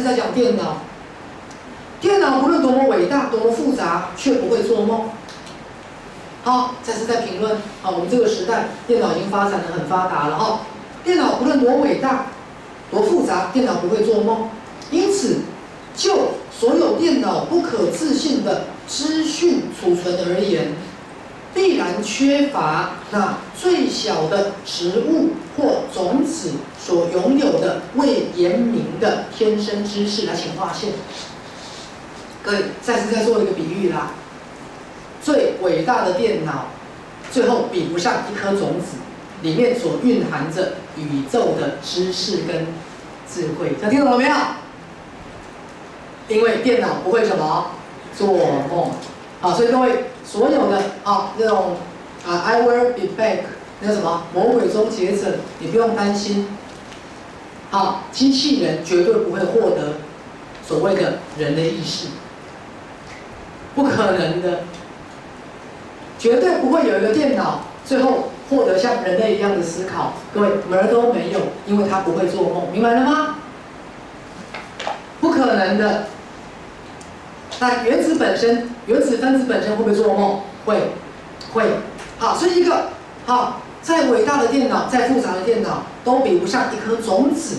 是在讲电脑，电脑无论多么伟大、多么复杂，却不会做梦。好，再次在评论啊，我们这个时代电脑已经发展的很发达了哈。电脑无论多伟大、多复杂，电脑不会做梦。因此，就所有电脑不可置信的资讯储存而言，必然缺乏那最小的植物或种子所拥有的未言明的天生知识。来，请划线。各位，再次再做一个比喻啦。最伟大的电脑，最后比不上一颗种子，里面所蕴含着宇宙的知识跟智慧。大家听懂了没有？因为电脑不会什么做梦，啊，所以各位所有的啊那种啊，I will be back，那什么魔鬼终结者，你不用担心，啊，机器人绝对不会获得所谓的人的意识，不可能的。绝对不会有一个电脑最后获得像人类一样的思考，各位门儿都没有，因为它不会做梦，明白了吗？不可能的。那原子本身，原子分子本身会不会做梦？会，会。好，所以一个好，再伟大的电脑，再复杂的电脑，都比不上一颗种子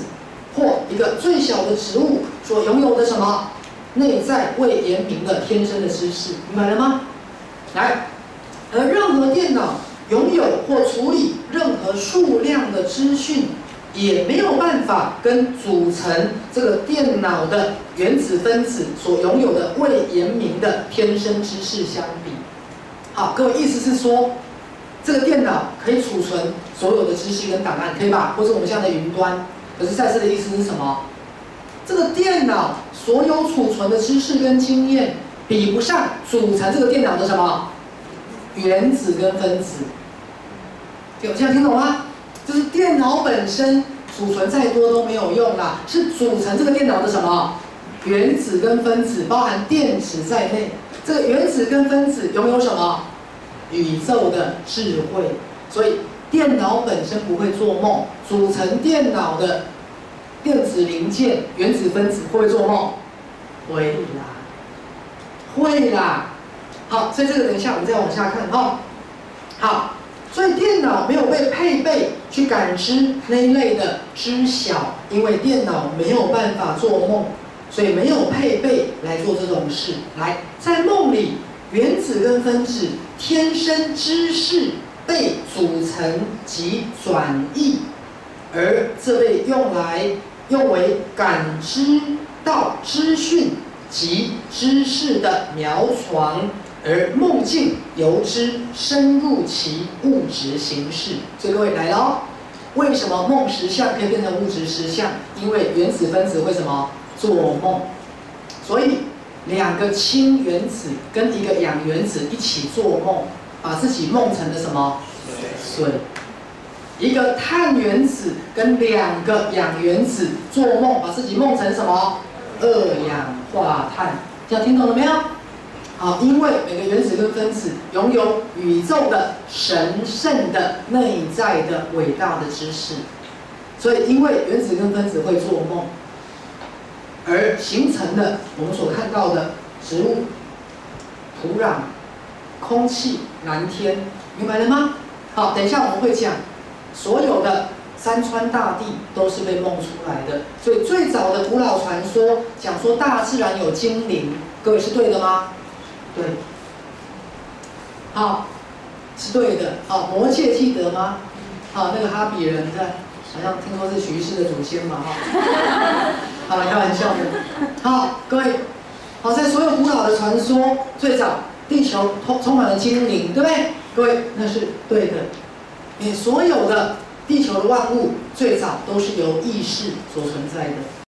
或一个最小的植物所拥有的什么内在未言明的天生的知识，明白了吗？来。而任何电脑拥有或处理任何数量的资讯，也没有办法跟组成这个电脑的原子分子所拥有的未言明的天生知识相比。好，各位意思是说，这个电脑可以储存所有的知识跟档案，可以吧？或者我们现在的云端。可是赛斯的意思是什么？这个电脑所有储存的知识跟经验，比不上组成这个电脑的什么？原子跟分子，有这样听懂吗？就是电脑本身储存再多都没有用啦，是组成这个电脑的什么？原子跟分子，包含电子在内。这个原子跟分子拥有什么？宇宙的智慧。所以电脑本身不会做梦，组成电脑的电子零件、原子分子会做梦？会啦，会啦。好，所以这个等一下我们再往下看哈。好，所以电脑没有被配备去感知那一类的知晓，因为电脑没有办法做梦，所以没有配备来做这种事。来，在梦里，原子跟分子天生知识被组成及转移，而这被用来用为感知到资讯及知识的苗床。而梦境由之深入其物质形式，所以各位来喽，为什么梦实相可以变成物质实相？因为原子分子会什么做梦？所以两个氢原子跟一个氧原子一起做梦，把自己梦成了什么？水。一个碳原子跟两个氧原子做梦，把自己梦成什么？二氧化碳。这样听懂了没有？好，因为每个原子跟分子拥有宇宙的神圣的内在的伟大的知识，所以因为原子跟分子会做梦，而形成的我们所看到的植物、土壤、空气、蓝天，明白了吗？好，等一下我们会讲，所有的山川大地都是被梦出来的，所以最早的古老传说讲说大自然有精灵，各位是对的吗？对，好，是对的。好，魔界记得吗？好，那个哈比人在，好像听说是徐氏的祖先嘛，哈。好，开玩笑的。好，各位，好，在所有古老的传说，最早地球充充满了精灵，对不对？各位，那是对的。你所有的地球的万物，最早都是由意识所存在的。